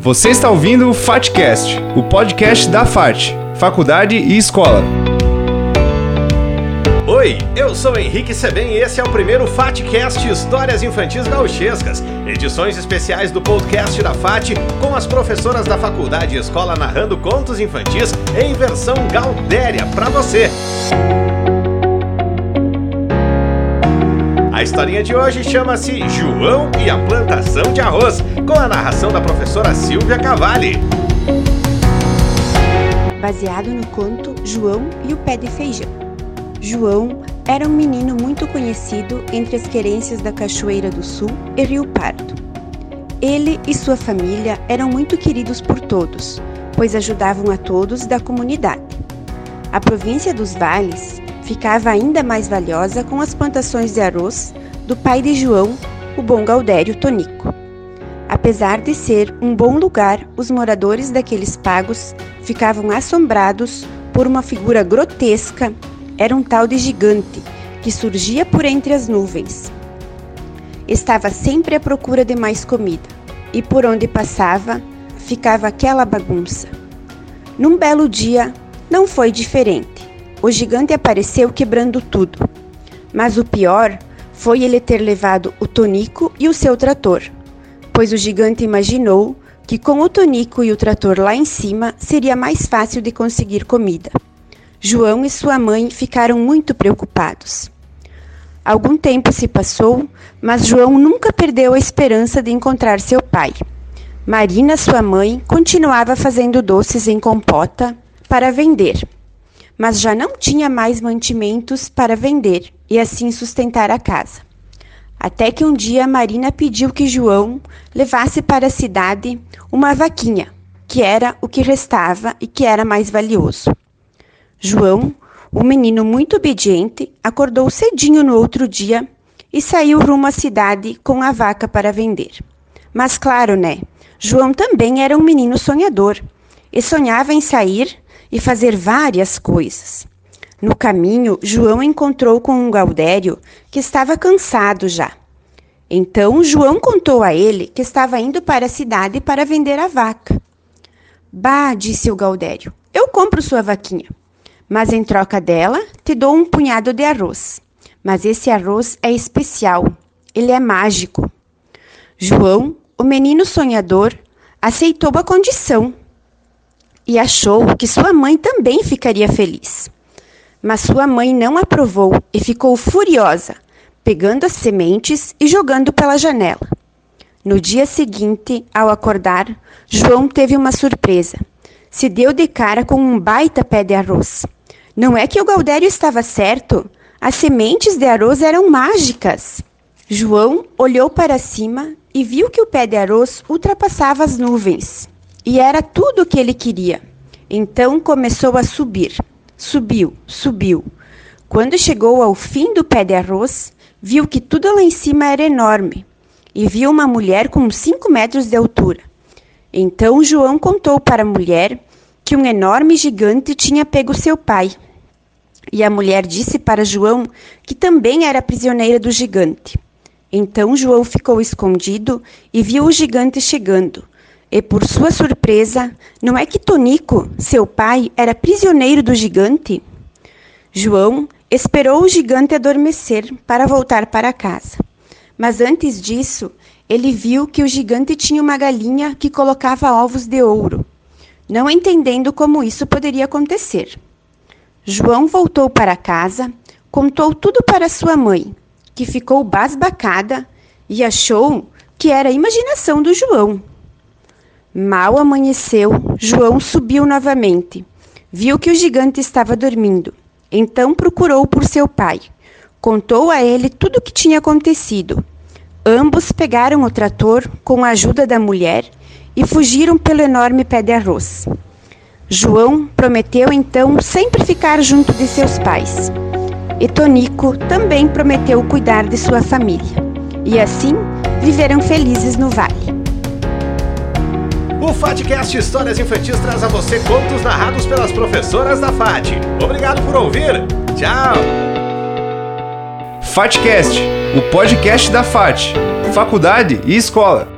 Você está ouvindo o FATCast, o podcast da FAT, Faculdade e Escola. Oi, eu sou Henrique Seben e esse é o primeiro FATCast Histórias Infantis Gauchescas, edições especiais do podcast da FAT com as professoras da faculdade e escola narrando contos infantis em versão Gaudéria para você. Historinha de hoje chama-se João e a plantação de arroz, com a narração da professora Silvia Cavalli. Baseado no conto João e o pé de feijão. João era um menino muito conhecido entre as querências da Cachoeira do Sul e Rio Pardo. Ele e sua família eram muito queridos por todos, pois ajudavam a todos da comunidade. A província dos Vales ficava ainda mais valiosa com as plantações de arroz do pai de João, o bom Gaudério Tonico. Apesar de ser um bom lugar, os moradores daqueles pagos ficavam assombrados por uma figura grotesca, era um tal de gigante que surgia por entre as nuvens. Estava sempre à procura de mais comida, e por onde passava, ficava aquela bagunça. Num belo dia, não foi diferente o gigante apareceu quebrando tudo. Mas o pior foi ele ter levado o Tonico e o seu trator, pois o gigante imaginou que com o Tonico e o trator lá em cima seria mais fácil de conseguir comida. João e sua mãe ficaram muito preocupados. Algum tempo se passou, mas João nunca perdeu a esperança de encontrar seu pai. Marina, sua mãe, continuava fazendo doces em compota para vender mas já não tinha mais mantimentos para vender e assim sustentar a casa. Até que um dia Marina pediu que João levasse para a cidade uma vaquinha, que era o que restava e que era mais valioso. João, um menino muito obediente, acordou cedinho no outro dia e saiu rumo à cidade com a vaca para vender. Mas claro, né? João também era um menino sonhador e sonhava em sair e fazer várias coisas. No caminho, João encontrou com um Gaudério que estava cansado já. Então João contou a ele que estava indo para a cidade para vender a vaca. Bah, disse o Gaudério, eu compro sua vaquinha, mas em troca dela te dou um punhado de arroz. Mas esse arroz é especial, ele é mágico. João, o menino sonhador, aceitou a condição e achou que sua mãe também ficaria feliz. Mas sua mãe não aprovou e ficou furiosa, pegando as sementes e jogando pela janela. No dia seguinte, ao acordar, João teve uma surpresa. Se deu de cara com um baita pé de arroz. Não é que o Gaudério estava certo? As sementes de arroz eram mágicas. João olhou para cima e viu que o pé de arroz ultrapassava as nuvens. E era tudo o que ele queria. Então começou a subir. Subiu, subiu. Quando chegou ao fim do pé de arroz, viu que tudo lá em cima era enorme e viu uma mulher com cinco metros de altura. Então João contou para a mulher que um enorme gigante tinha pego seu pai. E a mulher disse para João que também era prisioneira do gigante. Então João ficou escondido e viu o gigante chegando. E por sua surpresa, não é que Tonico, seu pai, era prisioneiro do gigante? João esperou o gigante adormecer para voltar para casa. Mas antes disso, ele viu que o gigante tinha uma galinha que colocava ovos de ouro, não entendendo como isso poderia acontecer. João voltou para casa, contou tudo para sua mãe, que ficou basbacada e achou que era a imaginação do João. Mal amanheceu, João subiu novamente. Viu que o gigante estava dormindo. Então procurou por seu pai. Contou a ele tudo o que tinha acontecido. Ambos pegaram o trator com a ajuda da mulher e fugiram pelo enorme pé de arroz. João prometeu então sempre ficar junto de seus pais. E Tonico também prometeu cuidar de sua família. E assim viveram felizes no vale. O FATCast Histórias Infantis traz a você contos narrados pelas professoras da FAT. Obrigado por ouvir. Tchau. FATCast, o podcast da FAT, Faculdade e Escola.